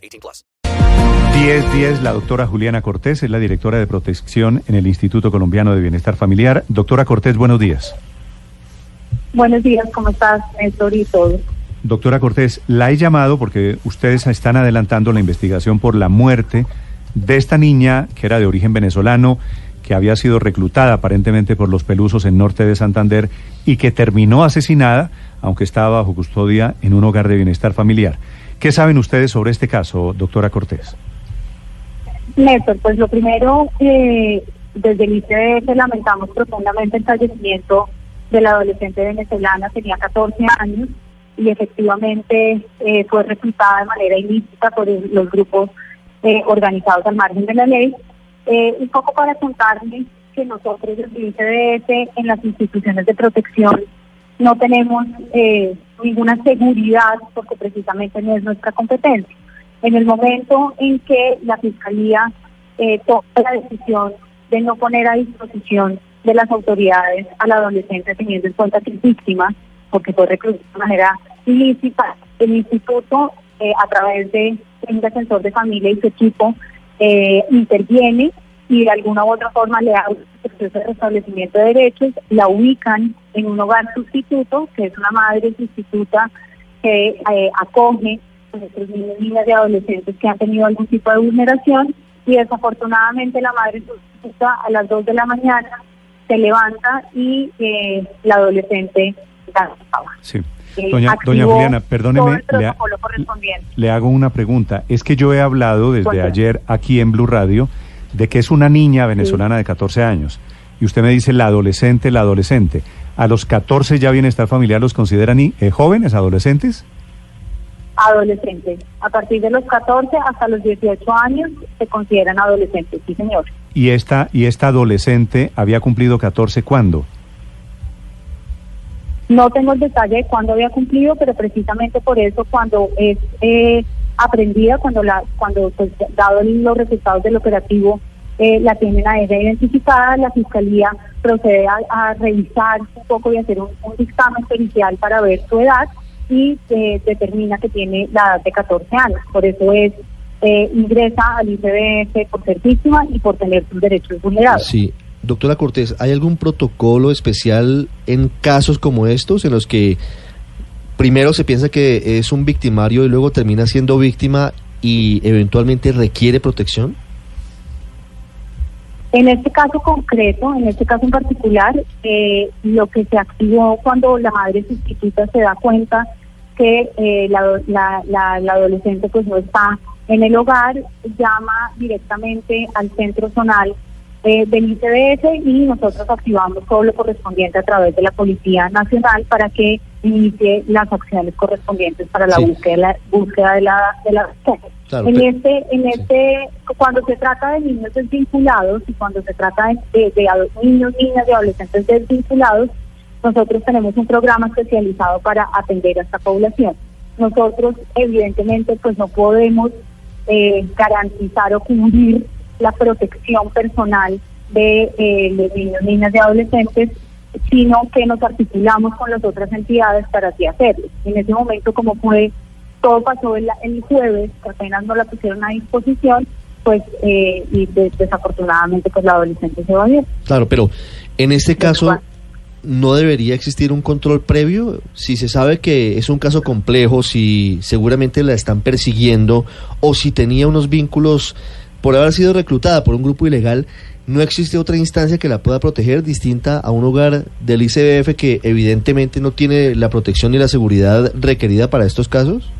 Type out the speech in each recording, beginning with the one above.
18 plus. 1010, la doctora Juliana Cortés es la directora de protección en el Instituto Colombiano de Bienestar Familiar. Doctora Cortés, buenos días. Buenos días, ¿cómo estás, Néstor y todo? Doctora Cortés, la he llamado porque ustedes están adelantando la investigación por la muerte de esta niña que era de origen venezolano, que había sido reclutada aparentemente por los pelusos en norte de Santander y que terminó asesinada, aunque estaba bajo custodia en un hogar de bienestar familiar. ¿Qué saben ustedes sobre este caso, doctora Cortés? Néstor, pues lo primero, eh, desde el ICDF lamentamos profundamente el fallecimiento de la adolescente venezolana, tenía 14 años y efectivamente eh, fue reclutada de manera ilícita por los grupos eh, organizados al margen de la ley. Eh, un poco para contarles que nosotros desde el ICDF en las instituciones de protección no tenemos eh, ninguna seguridad porque precisamente no es nuestra competencia. En el momento en que la Fiscalía eh, toma la decisión de no poner a disposición de las autoridades a la adolescente teniendo en cuenta que es víctima, porque fue reclutada de manera ilícita, el instituto eh, a través de un defensor de familia y su equipo eh, interviene y de alguna u otra forma le da un proceso de restablecimiento de derechos, la ubican en un hogar sustituto, que es una madre sustituta que eh, acoge a nuestros niños, niñas y adolescentes que han tenido algún tipo de vulneración y desafortunadamente la madre sustituta a las 2 de la mañana se levanta y eh, la adolescente da Sí. Eh, Doña, doña Juliana, perdóneme, le, ha- le hago una pregunta. Es que yo he hablado desde ayer aquí en Blue Radio de que es una niña venezolana de 14 años. Y usted me dice la adolescente, la adolescente. ¿A los 14 ya bienestar familiar los consideran eh, jóvenes, adolescentes? Adolescentes. A partir de los 14 hasta los 18 años se consideran adolescentes, sí señor. Y esta, y esta adolescente había cumplido 14 ¿cuándo? No tengo el detalle de cuándo había cumplido, pero precisamente por eso cuando es eh, aprendida, cuando la, cuando pues, dado los resultados del operativo, eh, la tienen a ella identificada, la fiscalía procede a, revisar un poco y hacer un, un dictamen pericial para ver su edad y eh, determina que tiene la edad de 14 años. Por eso es eh, ingresa al ICBF por ser víctima y por tener sus derechos vulnerados. Sí. Doctora Cortés, ¿hay algún protocolo especial en casos como estos en los que primero se piensa que es un victimario y luego termina siendo víctima y eventualmente requiere protección? En este caso concreto, en este caso en particular, eh, lo que se activó cuando la madre sustituta se da cuenta que eh, la, la- la- la adolescente pues no está en el hogar, llama directamente al centro zonal eh, del ICBS y nosotros activamos todo lo correspondiente a través de la Policía Nacional para que inicie las acciones correspondientes para la Sí. búsqueda, la búsqueda de la de la Claro, en este, en este, cuando se trata de niños desvinculados y cuando se trata de, de- de niños, niñas y adolescentes desvinculados, nosotros tenemos un programa especializado para atender a esta población. Nosotros, evidentemente, pues no podemos eh, garantizar o cubrir la protección personal de eh, los niños, niñas y adolescentes, sino que nos articulamos con las otras entidades para así hacerlo. En ese momento, como fue todo pasó el, el jueves, que apenas no la pusieron a disposición, pues eh, y de- desafortunadamente pues la adolescente se va bien. Claro, pero en este caso no debería existir un control previo si se sabe que es un caso complejo, si seguramente la están persiguiendo o si tenía unos vínculos por haber sido reclutada por un grupo ilegal. ¿No existe otra instancia que la pueda proteger distinta a un hogar del ICBF que evidentemente no tiene la protección ni la seguridad requerida para estos casos?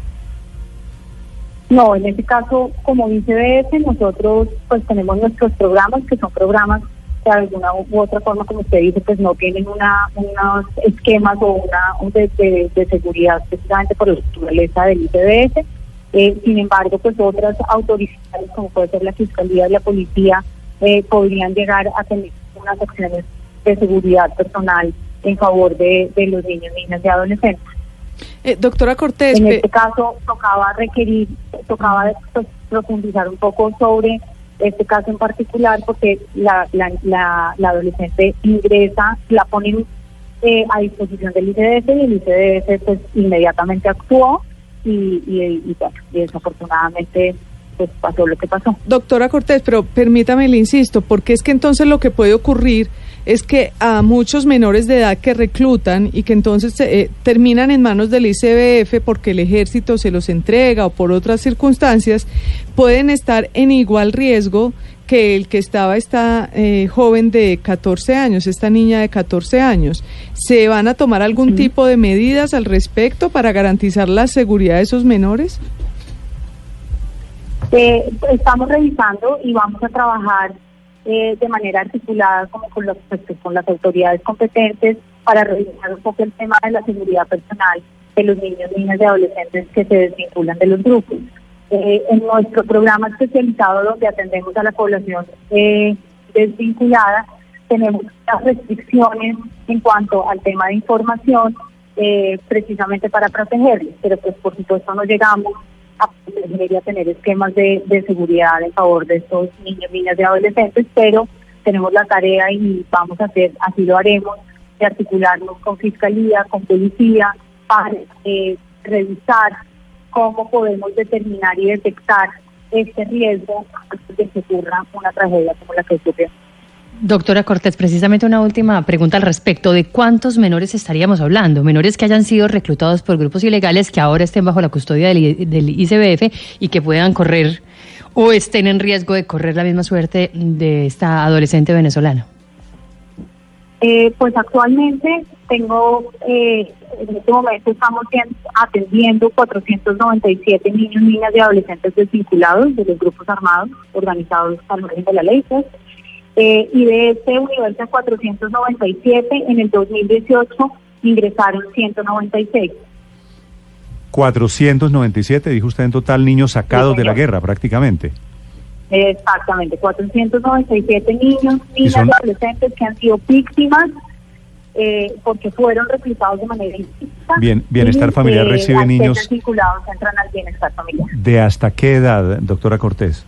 No, en este caso, como dice BS, nosotros pues tenemos nuestros programas, que son programas que de alguna u otra forma, como usted dice, pues no tienen una unos esquemas o una un de, de- de seguridad precisamente por la naturaleza del ICBS. Eh, sin embargo, pues otras autoridades, como puede ser la Fiscalía la Policía, eh, podrían llegar a tener unas acciones de seguridad personal en favor de, de los niños, niñas y adolescentes. Eh, doctora Cortés, En este caso tocaba requerir, tocaba pues, profundizar un poco sobre este caso en particular porque la, la, la, la adolescente ingresa, la ponen eh, a disposición del ICDF y el ICDF pues inmediatamente actuó y, y, y, bueno, y desafortunadamente pues pasó lo que pasó. doctora Cortés, pero permítame, le insisto, porque es que entonces lo que puede ocurrir es que a muchos menores de edad que reclutan y que entonces eh, terminan en manos del ICBF porque el ejército se los entrega o por otras circunstancias, pueden estar en igual riesgo que el que estaba esta eh, joven de 14 años, esta niña de 14 años. ¿Se van a tomar algún tipo de medidas al respecto para garantizar la seguridad de esos menores? Eh, estamos revisando y vamos a trabajar eh, de manera articulada como con, los, pues, con las autoridades competentes para revisar un poco el tema de la seguridad personal de los niños, niñas y adolescentes que se desvinculan de los grupos. Eh, en nuestro programa especializado donde atendemos a la población eh, desvinculada, tenemos las restricciones en cuanto al tema de información eh, precisamente para protegerlos, pero pues por supuesto no llegamos a proteger y a tener esquemas de, seguridad en favor de estos niños, niñas y adolescentes, pero tenemos la tarea y vamos a hacer, así lo haremos, de articularnos con fiscalía, con policía, para eh, revisar cómo podemos determinar y detectar este riesgo de que ocurra una tragedia como la que ocurrió. Doctora Cortés, precisamente una última pregunta al respecto. ¿De cuántos menores estaríamos hablando? Menores que hayan sido reclutados por grupos ilegales, que ahora estén bajo la custodia del, del ICBF y que puedan correr o estén en riesgo de correr la misma suerte de esta adolescente venezolana. Eh, pues actualmente tengo, eh, en este momento estamos atendiendo 497 niños, niñas y adolescentes desvinculados de los grupos armados organizados al margen de la ley. Eh, y de este universo de 497, en el 2018 ingresaron 196. 497, dijo usted en total, niños sacados de la guerra prácticamente. Exactamente, 497 niños, Y niñas son- y adolescentes que han sido víctimas eh, porque fueron reclutados de manera ilícita. Bien, Bienestar y, Familiar recibe ser niños- desvinculados entran al bienestar familiar. ¿De hasta qué edad, doctora Cortés?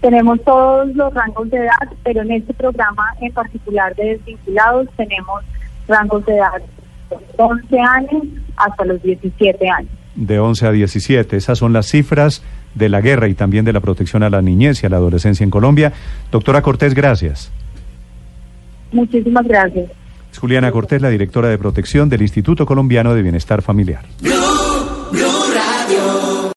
Tenemos todos los rangos de edad, pero en este programa en particular de desvinculados tenemos rangos de edad de 11 años hasta los 17 años. De 11 a 17. Esas son las cifras de la guerra y también de la protección a la niñez y a la adolescencia en Colombia. Doctora Cortés, gracias. Muchísimas gracias. Es Juliana Cortés, la directora de protección del Instituto Colombiano de Bienestar Familiar.